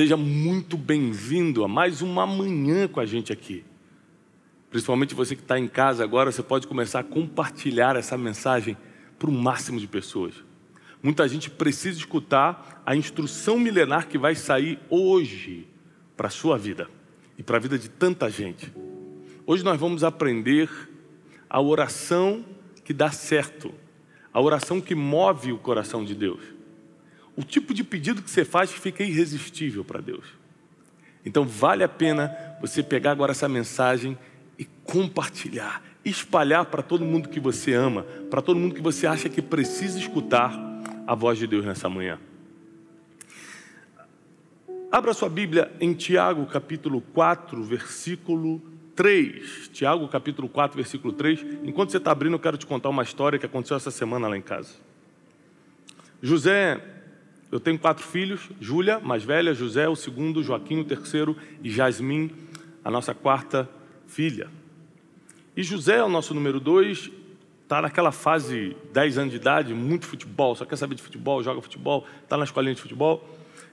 Seja muito bem-vindo a mais uma manhã com a gente aqui. Principalmente você que está em casa agora, você pode começar a compartilhar essa mensagem para o máximo de pessoas. Muita gente precisa escutar a instrução milenar que vai sair hoje para a sua vida e para a vida de tanta gente. Hoje nós vamos aprender a oração que dá certo, a oração que move o coração de Deus. O tipo de pedido que você faz fica irresistível para Deus. Então vale a pena você pegar agora essa mensagem e compartilhar, espalhar para todo mundo que você ama, para todo mundo que você acha que precisa escutar a voz de Deus nessa manhã. Abra sua Bíblia em Tiago, capítulo 4, versículo 3. Tiago, capítulo 4, versículo 3. Enquanto você está abrindo, eu quero te contar uma história que aconteceu essa semana lá em casa. José, eu tenho quatro filhos: Júlia, mais velha, José, o segundo, Joaquim, o terceiro, e Jasmim, a nossa quarta filha. E José é o nosso número dois, está naquela fase, 10 anos de idade, muito futebol, só quer saber de futebol, joga futebol, está na escolinha de futebol.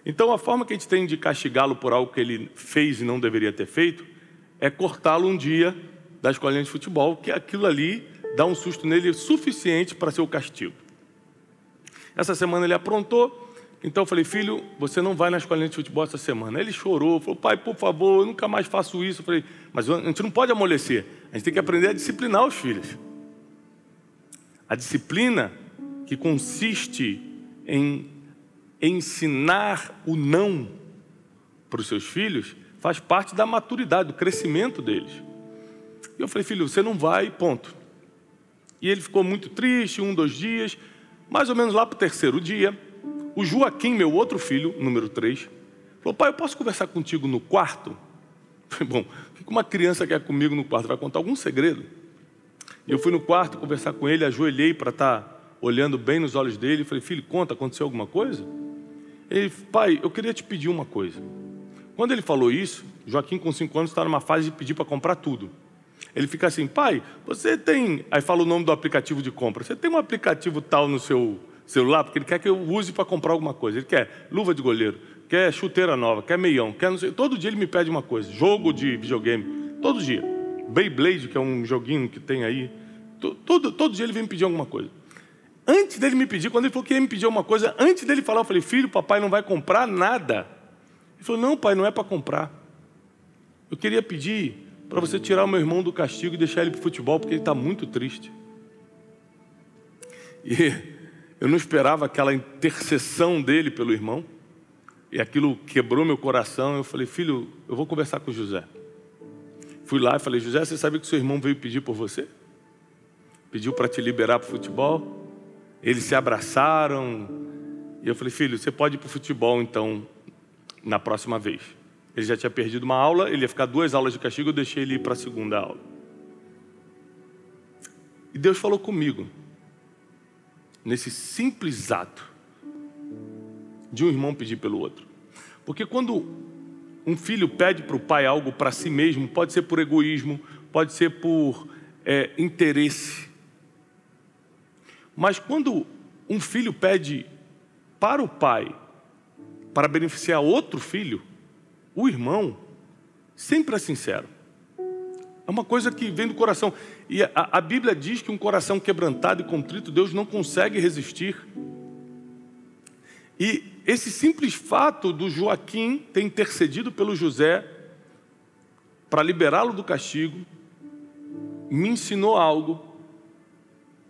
Então, a forma que a gente tem de castigá-lo por algo que ele fez e não deveria ter feito é cortá-lo um dia da escolinha de futebol, que aquilo ali dá um susto nele suficiente para ser o castigo. Essa semana ele aprontou, então eu falei, filho, você não vai na escolinha de futebol essa semana. Ele chorou, falou, pai, por favor, eu nunca mais faço isso. Eu falei, mas a gente não pode amolecer, a gente tem que aprender a disciplinar os filhos. A disciplina que consiste em ensinar o não para os seus filhos faz parte da maturidade, do crescimento deles. E eu falei, filho, você não vai, ponto. E ele ficou muito triste, um, dois dias, mais ou menos lá para o terceiro dia, o Joaquim, meu outro filho, número 3, falou: Pai, eu posso conversar contigo no quarto? falei, bom, o que uma criança quer comigo no quarto? Vai contar algum segredo? E eu fui no quarto conversar com ele, ajoelhei para estar tá olhando bem nos olhos dele. Falei: Filho, conta, aconteceu alguma coisa? Ele, pai, eu queria te pedir uma coisa. Quando ele falou isso, Joaquim, com 5 anos, está numa fase de pedir para comprar tudo. Ele fica assim, pai, você tem. Aí fala o nome do aplicativo de compra. Você tem um aplicativo tal no seu celular, porque ele quer que eu use para comprar alguma coisa. Ele quer luva de goleiro, quer chuteira nova, quer meião, quer não sei. Todo dia ele me pede uma coisa. Jogo de videogame. Todo dia. Beyblade, que é um joguinho que tem aí. Todo, todo dia ele vem me pedir alguma coisa. Antes dele me pedir, quando ele falou que ia me pedir alguma coisa, antes dele falar, eu falei, filho, papai não vai comprar nada. Ele falou, não, pai, não é para comprar. Eu queria pedir para você tirar o meu irmão do castigo e deixar ele para o futebol, porque ele está muito triste. E eu não esperava aquela intercessão dele pelo irmão. E aquilo quebrou meu coração. Eu falei, filho, eu vou conversar com José. Fui lá e falei, José, você sabe que seu irmão veio pedir por você? Pediu para te liberar para o futebol. Eles se abraçaram. E eu falei, filho, você pode ir para o futebol então na próxima vez. Ele já tinha perdido uma aula, ele ia ficar duas aulas de castigo, eu deixei ele ir para a segunda aula. E Deus falou comigo nesse simples ato de um irmão pedir pelo outro. Porque quando um filho pede para o pai algo para si mesmo, pode ser por egoísmo, pode ser por é, interesse. Mas quando um filho pede para o pai, para beneficiar outro filho, o irmão, sempre é sincero. É uma coisa que vem do coração. E a, a, Bíblia diz que um coração quebrantado e contrito, Deus não consegue resistir. E esse simples fato do Joaquim ter intercedido pelo José para liberá-lo do castigo, me ensinou algo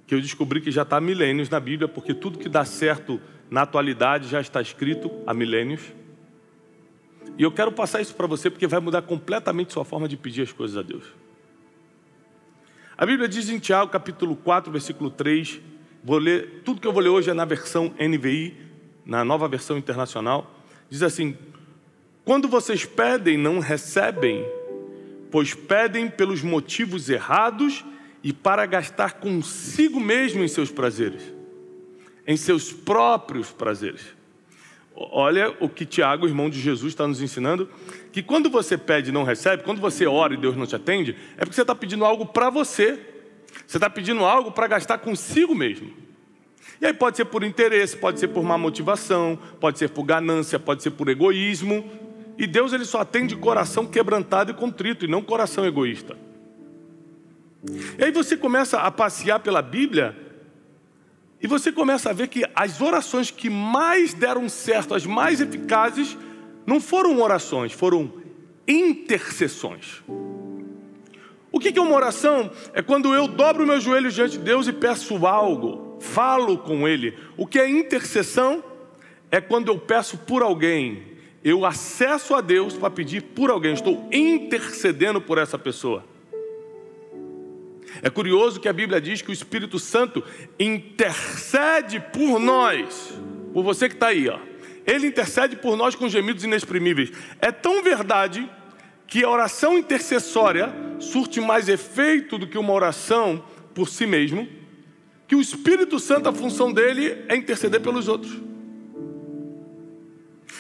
que eu descobri que já está há milênios na Bíblia, porque tudo que dá certo na atualidade já está escrito há milênios. E eu quero passar isso para você porque vai mudar completamente sua forma de pedir as coisas a Deus. A Bíblia diz em Tiago, capítulo 4, versículo 3, vou ler, tudo que eu vou ler hoje é na versão NVI, na nova versão internacional, diz assim: Quando vocês pedem, não recebem, pois pedem pelos motivos errados e para gastar consigo mesmo em seus prazeres, em seus próprios prazeres. Olha o que Tiago, irmão de Jesus, está nos ensinando: que quando você pede e não recebe, quando você ora e Deus não te atende, é porque você está pedindo algo para você, você está pedindo algo para gastar consigo mesmo. E aí pode ser por interesse, pode ser por má motivação, pode ser por ganância, pode ser por egoísmo. E Deus ele só atende coração quebrantado e contrito, e não coração egoísta. E aí você começa a passear pela Bíblia e você começa a ver que as orações que mais deram certo, as mais eficazes, não foram orações, foram intercessões. O que é uma oração? É quando eu dobro meus joelhos diante de Deus e peço algo, falo com Ele. O que é intercessão? É quando eu peço por alguém, eu acesso a Deus para pedir por alguém, estou intercedendo por essa pessoa. É curioso que a Bíblia diz que o Espírito Santo intercede por nós, por você que está aí, ó. Ele intercede por nós com gemidos inexprimíveis. É tão verdade que a oração intercessória surte mais efeito do que uma oração por si mesmo, que o Espírito Santo, a função dele é interceder pelos outros.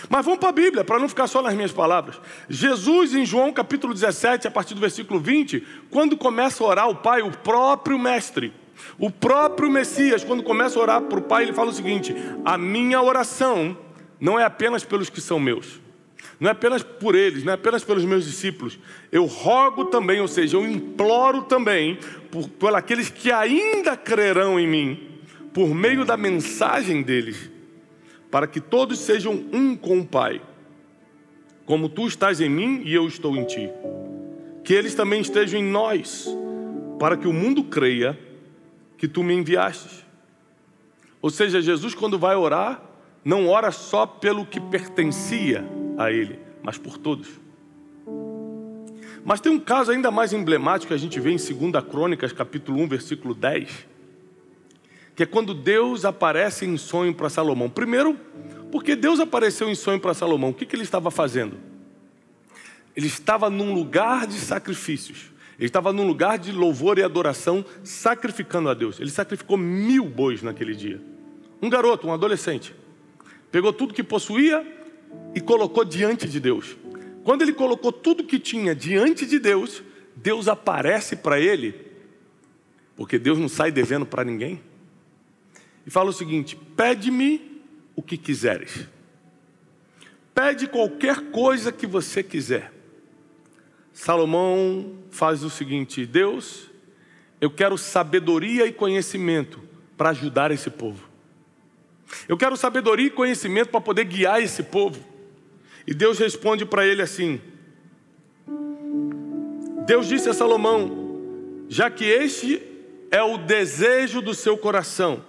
Mas vamos para a Bíblia, para não ficar só nas minhas palavras. Jesus, em João capítulo 17, a partir do versículo 20, quando começa a orar o Pai, o próprio Mestre, o próprio Messias, quando começa a orar para o Pai, ele fala o seguinte: A minha oração não é apenas pelos que são meus, não é apenas por eles, não é apenas pelos meus discípulos. Eu rogo também, ou seja, eu imploro também por, por aqueles que ainda crerão em mim, por meio da mensagem deles para que todos sejam um com o Pai, como tu estás em mim e eu estou em ti. Que eles também estejam em nós, para que o mundo creia que tu me enviastes. Ou seja, Jesus, quando vai orar, não ora só pelo que pertencia a Ele, mas por todos. Mas tem um caso ainda mais emblemático que a gente vê em 2 Crônicas, capítulo 1, versículo 10 que é quando Deus aparece em sonho para Salomão. Primeiro, porque Deus apareceu em sonho para Salomão, o que, que ele estava fazendo? Ele estava num lugar de sacrifícios, ele estava num lugar de louvor e adoração, sacrificando a Deus. Ele sacrificou mil bois naquele dia. Um garoto, um adolescente, pegou tudo que possuía e colocou diante de Deus. Quando ele colocou tudo que tinha diante de Deus, Deus aparece para ele, porque Deus não sai devendo para ninguém e fala o seguinte: pede-me o que quiseres. Pede qualquer coisa que você quiser. Salomão faz o seguinte: Deus, eu quero sabedoria e conhecimento para ajudar esse povo. Eu quero sabedoria e conhecimento para poder guiar esse povo. E Deus responde para ele assim: Deus disse a Salomão: já que este é o desejo do seu coração,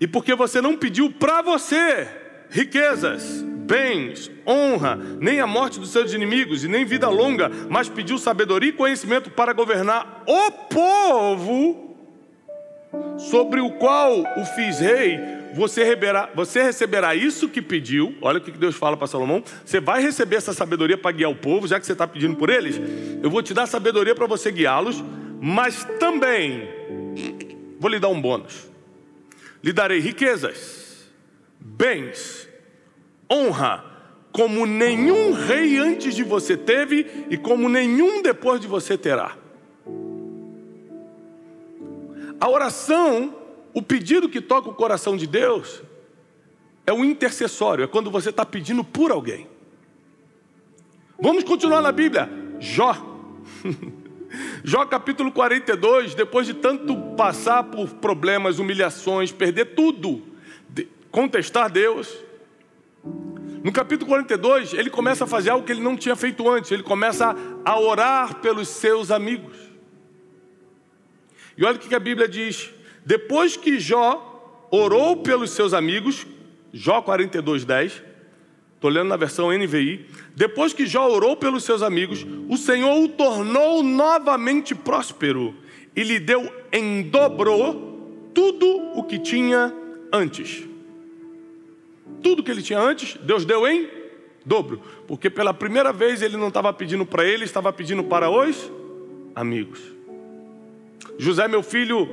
e porque você não pediu para você riquezas, bens, honra, nem a morte dos seus inimigos e nem vida longa, mas pediu sabedoria e conhecimento para governar o povo sobre o qual o fiz rei, você receberá, você receberá isso que pediu. Olha o que Deus fala para Salomão. Você vai receber essa sabedoria para guiar o povo, já que você está pedindo por eles. Eu vou te dar sabedoria para você guiá-los, mas também vou lhe dar um bônus lhe darei riquezas, bens, honra, como nenhum rei antes de você teve e como nenhum depois de você terá. A oração, o pedido que toca o coração de Deus, é o intercessório, é quando você está pedindo por alguém. Vamos continuar na Bíblia. Jó. Jó capítulo 42, depois de tanto passar por problemas, humilhações, perder tudo, contestar Deus, no capítulo 42, ele começa a fazer algo que ele não tinha feito antes, ele começa a orar pelos seus amigos. E olha o que a Bíblia diz: depois que Jó orou pelos seus amigos, Jó 42, 10, Estou lendo na versão NVI. Depois que Jó orou pelos seus amigos, o Senhor o tornou novamente próspero e lhe deu em dobro tudo o que tinha antes. Tudo que ele tinha antes, Deus deu em dobro. Porque pela primeira vez ele não estava pedindo para ele, estava pedindo para os amigos. José, meu filho,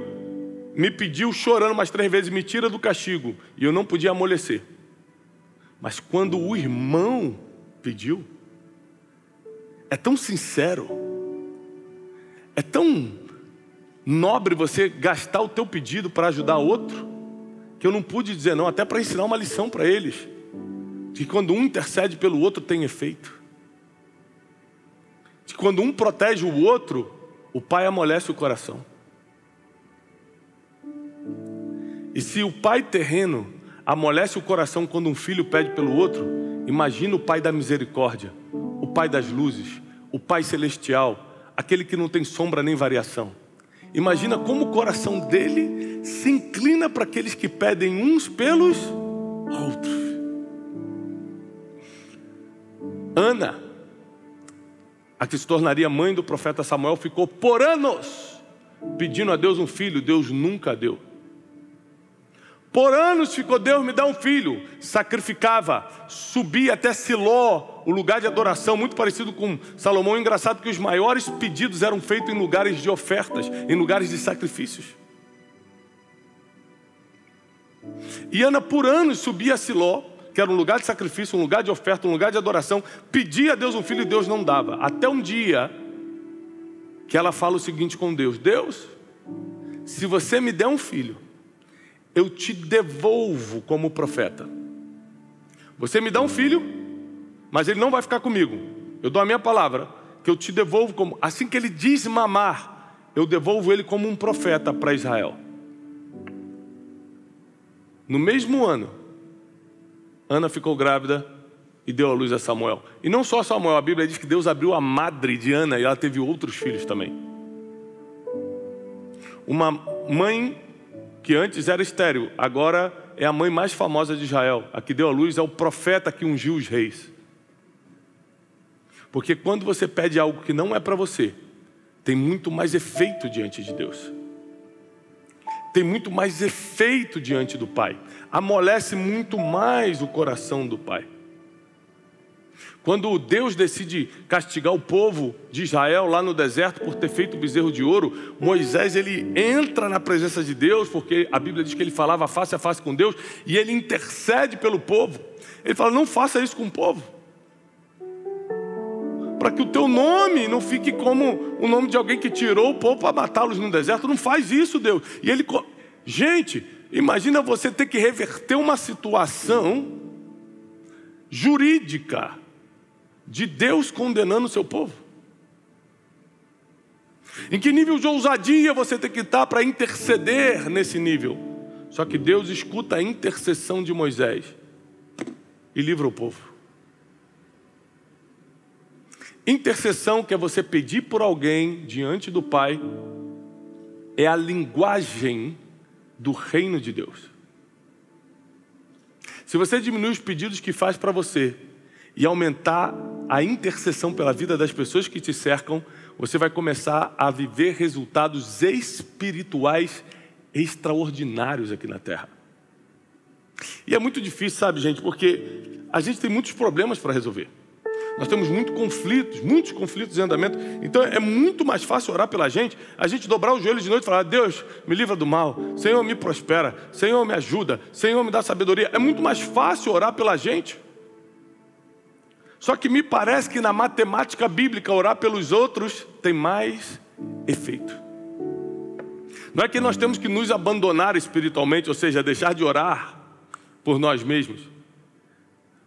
me pediu chorando mais três vezes: me tira do castigo. E eu não podia amolecer. Mas quando o irmão pediu, é tão sincero, é tão nobre você gastar o teu pedido para ajudar outro, que eu não pude dizer não, até para ensinar uma lição para eles, que quando um intercede pelo outro tem efeito. que quando um protege o outro, o pai amolece o coração. E se o pai terreno amolece o coração quando um filho pede pelo outro, imagina o pai da misericórdia, o pai das luzes, o pai celestial, aquele que não tem sombra nem variação. Imagina como o coração dele se inclina para aqueles que pedem uns pelos outros. Ana, a que se tornaria mãe do profeta Samuel, ficou por anos pedindo a Deus um filho, Deus nunca deu. Por anos ficou Deus me dá um filho, sacrificava, subia até Siló, o lugar de adoração, muito parecido com Salomão. Engraçado que os maiores pedidos eram feitos em lugares de ofertas, em lugares de sacrifícios. E Ana por anos subia a Siló, que era um lugar de sacrifício, um lugar de oferta, um lugar de adoração, pedia a Deus um filho e Deus não dava. Até um dia que ela fala o seguinte com Deus: Deus, se você me der um filho, eu te devolvo como profeta. Você me dá um filho, mas ele não vai ficar comigo. Eu dou a minha palavra, que eu te devolvo como. Assim que ele diz mamar, eu devolvo ele como um profeta para Israel. No mesmo ano, Ana ficou grávida e deu à luz a Samuel. E não só Samuel, a Bíblia diz que Deus abriu a madre de Ana e ela teve outros filhos também. Uma mãe que antes era estéril, agora é a mãe mais famosa de Israel. A que deu a luz é o profeta que ungiu os reis. Porque quando você pede algo que não é para você, tem muito mais efeito diante de Deus. Tem muito mais efeito diante do Pai. Amolece muito mais o coração do Pai. Quando Deus decide castigar o povo de Israel lá no deserto por ter feito o bezerro de ouro, Moisés ele entra na presença de Deus, porque a Bíblia diz que ele falava face a face com Deus, e ele intercede pelo povo. Ele fala: Não faça isso com o povo, para que o teu nome não fique como o nome de alguém que tirou o povo para matá-los no deserto. Não faz isso, Deus. E ele, gente, imagina você ter que reverter uma situação jurídica de Deus condenando o seu povo? Em que nível de ousadia você tem que estar para interceder nesse nível? Só que Deus escuta a intercessão de Moisés e livra o povo. Intercessão que é você pedir por alguém diante do Pai, é a linguagem do reino de Deus. Se você diminuir os pedidos que faz para você e aumentar a intercessão pela vida das pessoas que te cercam, você vai começar a viver resultados espirituais extraordinários aqui na terra. E é muito difícil, sabe, gente, porque a gente tem muitos problemas para resolver. Nós temos muitos conflitos, muitos conflitos em andamento. Então é muito mais fácil orar pela gente, a gente dobrar os joelhos de noite e falar: Deus, me livra do mal, Senhor, me prospera, Senhor, me ajuda, Senhor, me dá sabedoria. É muito mais fácil orar pela gente. Só que me parece que na matemática bíblica orar pelos outros tem mais efeito. Não é que nós temos que nos abandonar espiritualmente, ou seja, deixar de orar por nós mesmos.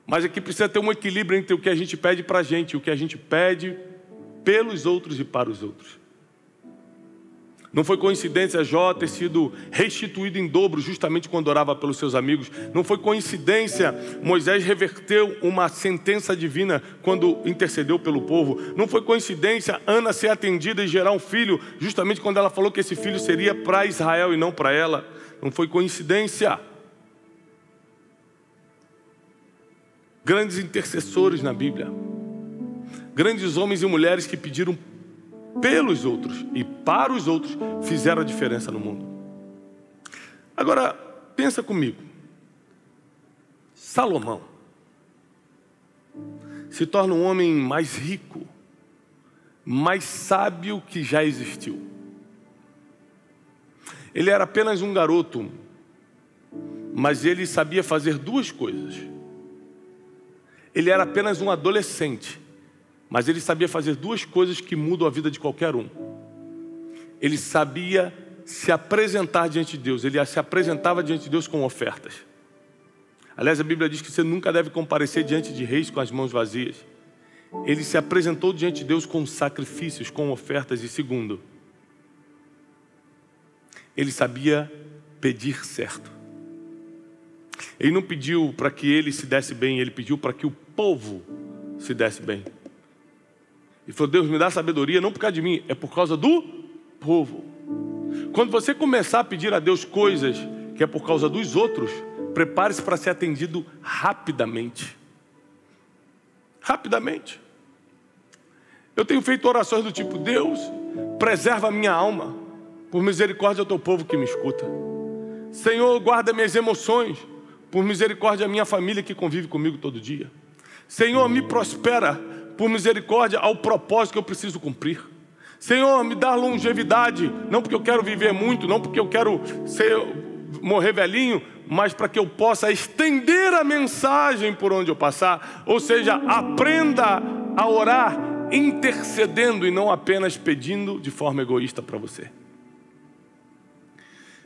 Mas é que precisa ter um equilíbrio entre o que a gente pede para a gente e o que a gente pede pelos outros e para os outros. Não foi coincidência Jó ter sido restituído em dobro justamente quando orava pelos seus amigos. Não foi coincidência Moisés reverteu uma sentença divina quando intercedeu pelo povo. Não foi coincidência Ana ser atendida e gerar um filho justamente quando ela falou que esse filho seria para Israel e não para ela. Não foi coincidência. Grandes intercessores na Bíblia. Grandes homens e mulheres que pediram pelos outros e para os outros fizeram a diferença no mundo. Agora, pensa comigo. Salomão se torna um homem mais rico, mais sábio que já existiu. Ele era apenas um garoto, mas ele sabia fazer duas coisas. Ele era apenas um adolescente, mas ele sabia fazer duas coisas que mudam a vida de qualquer um. Ele sabia se apresentar diante de Deus, ele se apresentava diante de Deus com ofertas. Aliás, a Bíblia diz que você nunca deve comparecer diante de reis com as mãos vazias. ele se apresentou diante de Deus com sacrifícios, com ofertas, e segundo, ele sabia pedir certo. Ele não pediu para que ele se desse bem, ele pediu para que o povo se desse bem. E falou: Deus, me dá sabedoria, não por causa de mim, é por causa do povo. Quando você começar a pedir a Deus coisas que é por causa dos outros, prepare-se para ser atendido rapidamente. Rapidamente. Eu tenho feito orações do tipo: Deus, preserva a minha alma, por misericórdia do teu povo que me escuta. Senhor, guarda minhas emoções, por misericórdia a minha família que convive comigo todo dia. Senhor, me prospera, por misericórdia ao propósito que eu preciso cumprir. Senhor, me dá longevidade, não porque eu quero viver muito, não porque eu quero ser, morrer velhinho, mas para que eu possa estender a mensagem por onde eu passar. Ou seja, aprenda a orar intercedendo e não apenas pedindo de forma egoísta para você.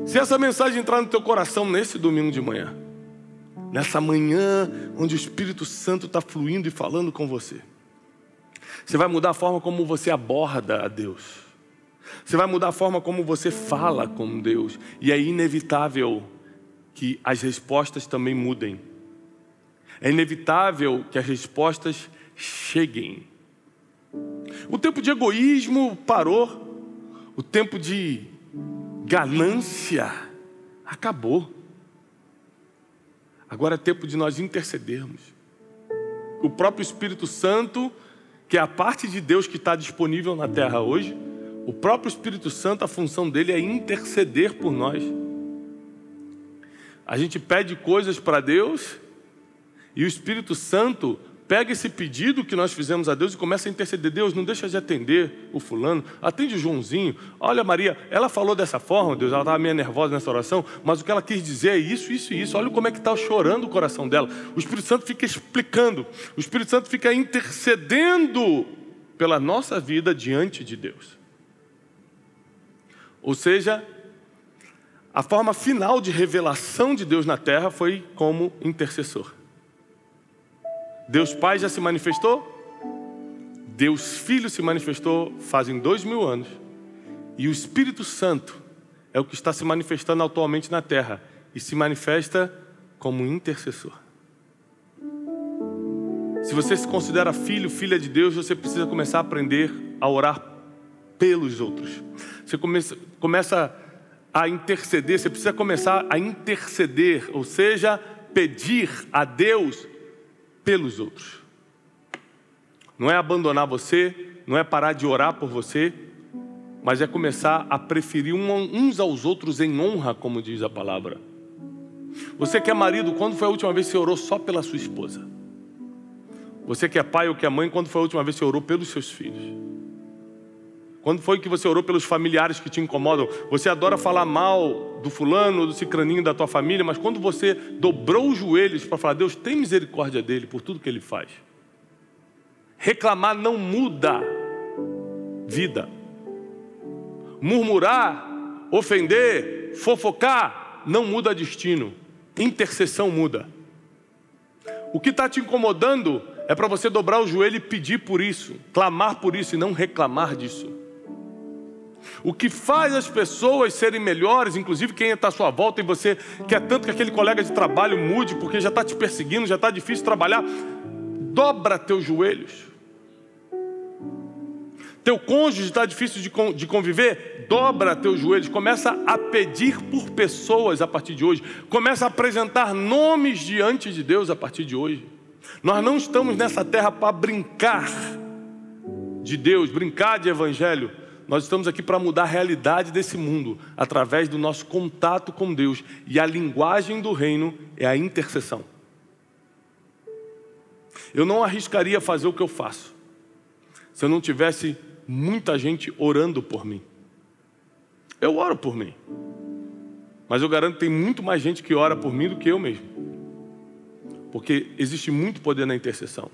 Se essa mensagem entrar no teu coração nesse domingo de manhã, nessa manhã onde o Espírito Santo está fluindo e falando com você, você vai mudar a forma como você aborda a Deus. Você vai mudar a forma como você fala com Deus. E é inevitável que as respostas também mudem. É inevitável que as respostas cheguem. O tempo de egoísmo parou. O tempo de ganância acabou. Agora é tempo de nós intercedermos. O próprio Espírito Santo, que é a parte de Deus que está disponível na terra hoje, o próprio Espírito Santo, a função dele é interceder por nós. A gente pede coisas para Deus e o Espírito Santo pega esse pedido que nós fizemos a Deus e começa a interceder. Deus, não deixa de atender o fulano, atende o Joãozinho. Olha, Maria, ela falou dessa forma, Deus, ela estava meio nervosa nessa oração, mas o que ela quis dizer é isso, isso e isso. Olha como é que está chorando o coração dela. O Espírito Santo fica explicando, o Espírito Santo fica intercedendo pela nossa vida diante de Deus. Ou seja, a forma final de revelação de Deus na terra foi como intercessor. Deus Pai já se manifestou, Deus Filho se manifestou fazem dois mil anos, e o Espírito Santo é o que está se manifestando atualmente na terra e se manifesta como intercessor. Se você se considera filho, filha de Deus, você precisa começar a aprender a orar pelos outros. Você começa, começa a interceder, você precisa começar a interceder, ou seja, pedir a Deus pelos outros. Não é abandonar você, não é parar de orar por você, mas é começar a preferir uns aos outros em honra, como diz a palavra. Você que é marido, quando foi a última vez que você orou só pela sua esposa? Você que é pai ou que é mãe, quando foi a última vez que você orou pelos seus filhos? Quando foi que você orou pelos familiares que te incomodam? Você adora falar mal do fulano, do cicraninho da tua família, mas quando você dobrou os joelhos para falar, Deus tem misericórdia dele por tudo que ele faz. Reclamar não muda vida. Murmurar, ofender, fofocar não muda destino. Intercessão muda. O que está te incomodando é para você dobrar o joelho e pedir por isso, clamar por isso e não reclamar disso. O que faz as pessoas serem melhores, inclusive quem está à sua volta e você quer tanto que aquele colega de trabalho mude, porque já está te perseguindo, já está difícil trabalhar, dobra teus joelhos. Teu cônjuge está difícil de conviver? Dobra teus joelhos. Começa a pedir por pessoas a partir de hoje. Começa a apresentar nomes diante de Deus a partir de hoje. Nós não estamos nessa terra para brincar de Deus, brincar de evangelho. Nós estamos aqui para mudar a realidade desse mundo através do nosso contato com Deus. E a linguagem do reino é a intercessão. Eu não arriscaria fazer o que eu faço se eu não tivesse muita gente orando por mim. Eu oro por mim. Mas eu garanto que tem muito mais gente que ora por mim do que eu mesmo. Porque existe muito poder na intercessão.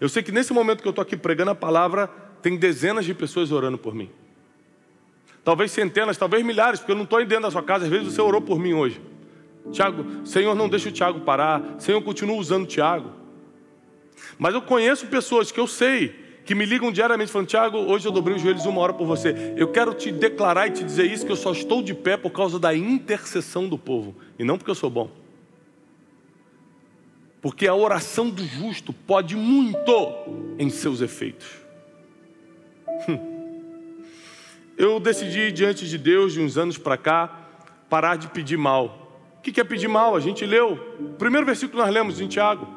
Eu sei que nesse momento que eu estou aqui pregando a palavra, tem dezenas de pessoas orando por mim. Talvez centenas, talvez milhares, porque eu não estou dentro da sua casa. Às vezes você orou por mim hoje. Tiago, Senhor, não deixa o Tiago parar. Senhor, continua usando o Tiago. Mas eu conheço pessoas que eu sei que me ligam diariamente falando: Tiago, hoje eu dobrei os joelhos uma hora por você. Eu quero te declarar e te dizer isso: que eu só estou de pé por causa da intercessão do povo, e não porque eu sou bom. Porque a oração do justo pode muito em seus efeitos. Eu decidi, diante de Deus, de uns anos para cá, parar de pedir mal. O que é pedir mal? A gente leu. O primeiro versículo que nós lemos em Tiago.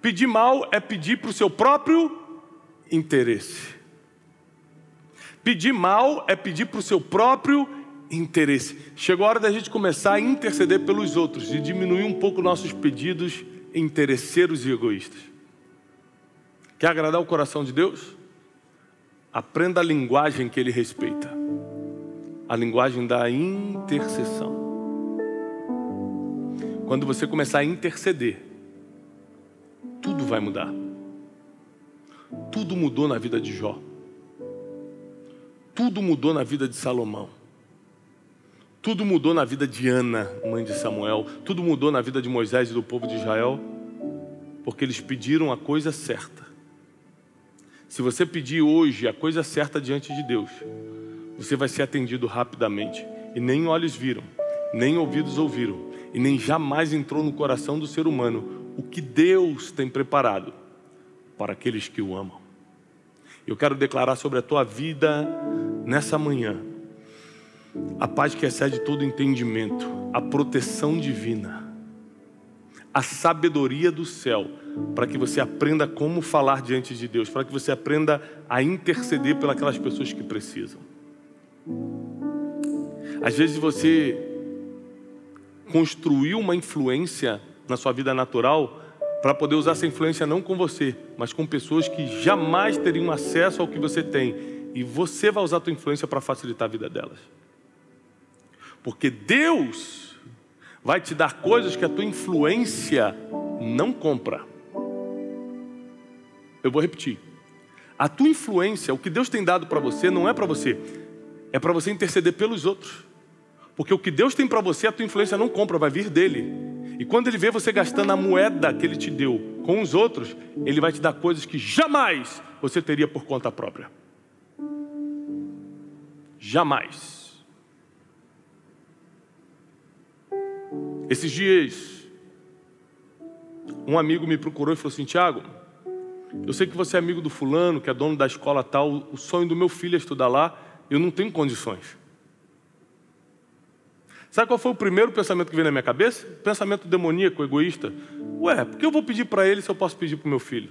Pedir mal é pedir para o seu próprio interesse. Pedir mal é pedir para o seu próprio interesse. Chegou a hora da gente começar a interceder pelos outros e diminuir um pouco nossos pedidos interesseiros e egoístas. Quer agradar o coração de Deus? Aprenda a linguagem que Ele respeita a linguagem da intercessão. Quando você começar a interceder, tudo vai mudar. Tudo mudou na vida de Jó. Tudo mudou na vida de Salomão. Tudo mudou na vida de Ana, mãe de Samuel. Tudo mudou na vida de Moisés e do povo de Israel, porque eles pediram a coisa certa. Se você pedir hoje a coisa certa diante de Deus, você vai ser atendido rapidamente. E nem olhos viram, nem ouvidos ouviram, e nem jamais entrou no coração do ser humano o que Deus tem preparado para aqueles que o amam. Eu quero declarar sobre a tua vida nessa manhã a paz que excede todo entendimento, a proteção divina, a sabedoria do céu, para que você aprenda como falar diante de Deus, para que você aprenda a interceder pelas pessoas que precisam. Às vezes você construiu uma influência na sua vida natural para poder usar essa influência não com você, mas com pessoas que jamais teriam acesso ao que você tem. E você vai usar a tua influência para facilitar a vida delas. Porque Deus vai te dar coisas que a tua influência não compra. Eu vou repetir. A tua influência, o que Deus tem dado para você, não é para você, é para você interceder pelos outros. Porque o que Deus tem para você, a tua influência não compra, vai vir dele. E quando ele vê você gastando a moeda que ele te deu com os outros, ele vai te dar coisas que jamais você teria por conta própria. Jamais. Esses dias, um amigo me procurou e falou assim: Tiago, eu sei que você é amigo do fulano, que é dono da escola tal, o sonho do meu filho é estudar lá, eu não tenho condições. Sabe qual foi o primeiro pensamento que veio na minha cabeça? Pensamento demoníaco, egoísta. Ué, por que eu vou pedir para ele se eu posso pedir para o meu filho?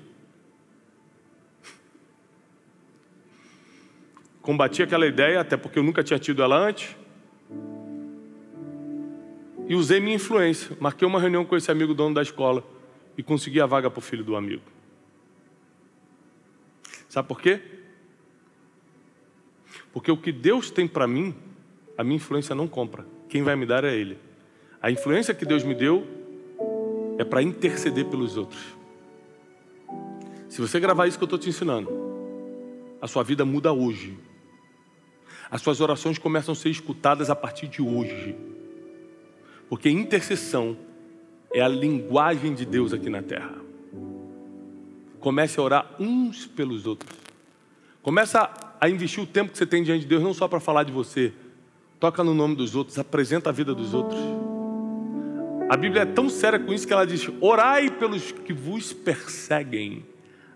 Combati aquela ideia, até porque eu nunca tinha tido ela antes. E usei minha influência. Marquei uma reunião com esse amigo dono da escola e consegui a vaga para o filho do amigo. Sabe por quê? Porque o que Deus tem para mim, a minha influência não compra. Quem vai me dar é Ele. A influência que Deus me deu é para interceder pelos outros. Se você gravar isso que eu estou te ensinando, a sua vida muda hoje. As suas orações começam a ser escutadas a partir de hoje. Porque intercessão é a linguagem de Deus aqui na terra. Comece a orar uns pelos outros. Começa a investir o tempo que você tem diante de Deus, não só para falar de você, toca no nome dos outros, apresenta a vida dos outros. A Bíblia é tão séria com isso que ela diz: orai pelos que vos perseguem,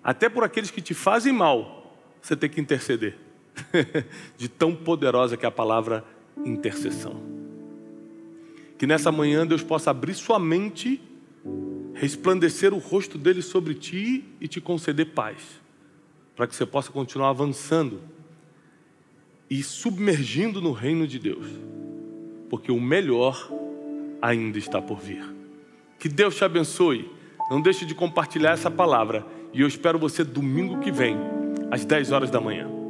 até por aqueles que te fazem mal, você tem que interceder. de tão poderosa que é a palavra intercessão. Que nessa manhã Deus possa abrir sua mente, resplandecer o rosto dele sobre ti e te conceder paz, para que você possa continuar avançando e submergindo no reino de Deus, porque o melhor ainda está por vir. Que Deus te abençoe. Não deixe de compartilhar essa palavra e eu espero você domingo que vem, às 10 horas da manhã.